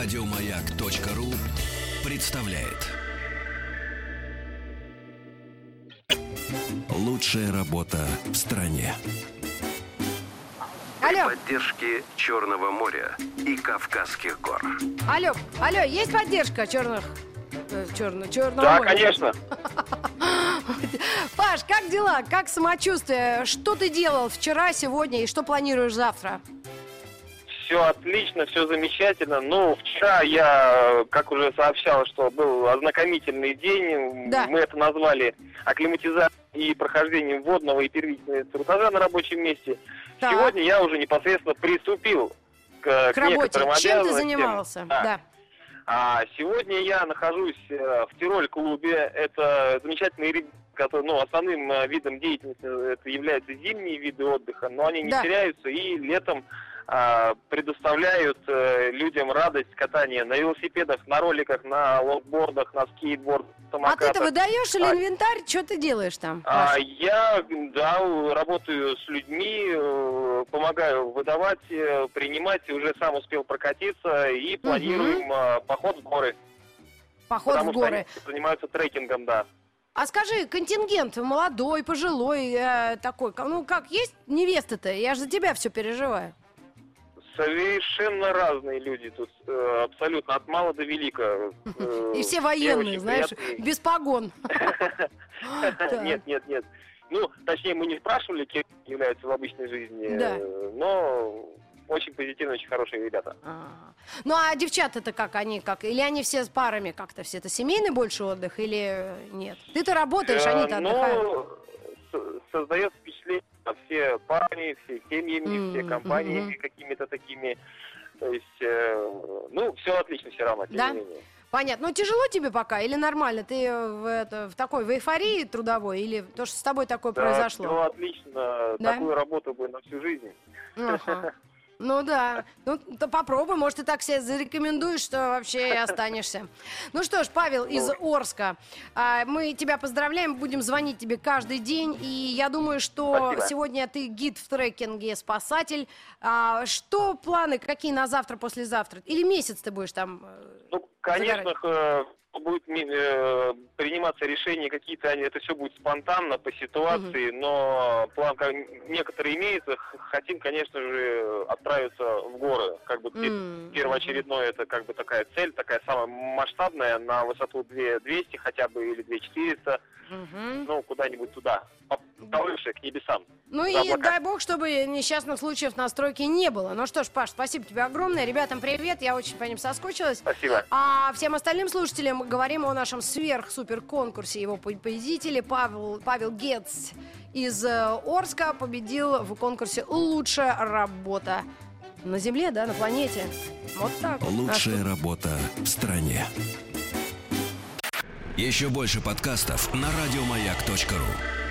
Радиомаяк.ру представляет. Лучшая работа в стране. Алло, поддержки Черного моря и Кавказских гор. алло, алло, есть поддержка черных... э, черно, черного Да, моря? конечно. Паш, как дела? Как самочувствие? Что ты делал вчера, сегодня и что планируешь завтра? Все отлично, все замечательно. Ну, вчера я, как уже сообщал, что был ознакомительный день. Да. Мы это назвали акклиматизацией и прохождением водного и первичного инструктажа на рабочем месте. Так. Сегодня я уже непосредственно приступил к, К работе. некоторым Чем ты занимался? Да. Да. А сегодня я нахожусь э, в Тироль-клубе. Это замечательный ребята, который, ну, основным э, видом деятельности это являются зимние виды отдыха, но они не Да. теряются и летом предоставляют э, людям радость катания на велосипедах, на роликах, на лонгбордах, на скейтбордах, А самокатах. ты-то выдаешь или А- инвентарь? Что ты делаешь там? А, я, да, работаю с людьми, э, помогаю выдавать, э, принимать, уже сам успел прокатиться и планируем э, поход в горы. Поход потому в горы. что они занимаются трекингом, да. А скажи, контингент молодой, пожилой, э, такой, ну как, есть невеста-то? Я же за тебя все переживаю. Совершенно разные люди тут, э, абсолютно, от мала до велика. Э, И все военные, знаешь, без погон. Нет, нет, нет. Ну, точнее, мы не спрашивали, кем являются в обычной жизни, э, но очень позитивные, очень хорошие ребята. А. Ну а девчата-то как они, как? Или они все с парами как-то все? Это семейный больше отдых или нет? Ты-то работаешь, они-то отдыхают. Ну, с- создает впечатление, все парами, все семьями, все Мгм, компаниями мгм. какими-то такими. То есть, э, ну, все отлично все равно, тем Да? не менее. Понятно. Ну тяжело тебе пока или нормально? Ты в, это, в такой в эйфории трудовой или то, что с тобой такое Да, произошло? все отлично. Да? Такую работу бы на всю жизнь. Ага. Ну да. Ну, то попробуй, может, ты так себя зарекомендуешь, что вообще и останешься. Ну что ж, Павел из Орска, а, мы тебя поздравляем, будем звонить тебе каждый день, и я думаю, что Спасибо. сегодня ты гид в трекинге, спасатель. А, Что планы, какие на завтра, послезавтра? Или месяц ты будешь там? э, Ну, конечно, э, будет приниматься решение какие-то, это все будет спонтанно, по ситуации, но план как некоторые имеется. Хотим, конечно же, отправиться в горы. Как бы М, первоочередное это как бы такая цель, такая самая масштабная, на высоту 2200 хотя бы или 2400, мгм. ну, куда-нибудь туда, по- повыше, к небесам. Ну и облака. дай бог, чтобы несчастных случаев на стройке не было. Ну что ж, Паш, спасибо тебе огромное. Ребятам привет, я очень по ним соскучилась. Спасибо. А всем остальным слушателям говорим о нашем сверх-супер конкурсе. Его по- победители Павел, Павел Гец из э, Орска победил в конкурсе «Лучшая работа». На Земле, да, на планете. Вот так. Лучшая Наш- работа в стране. Еще больше подкастов на радиомаяк.ру.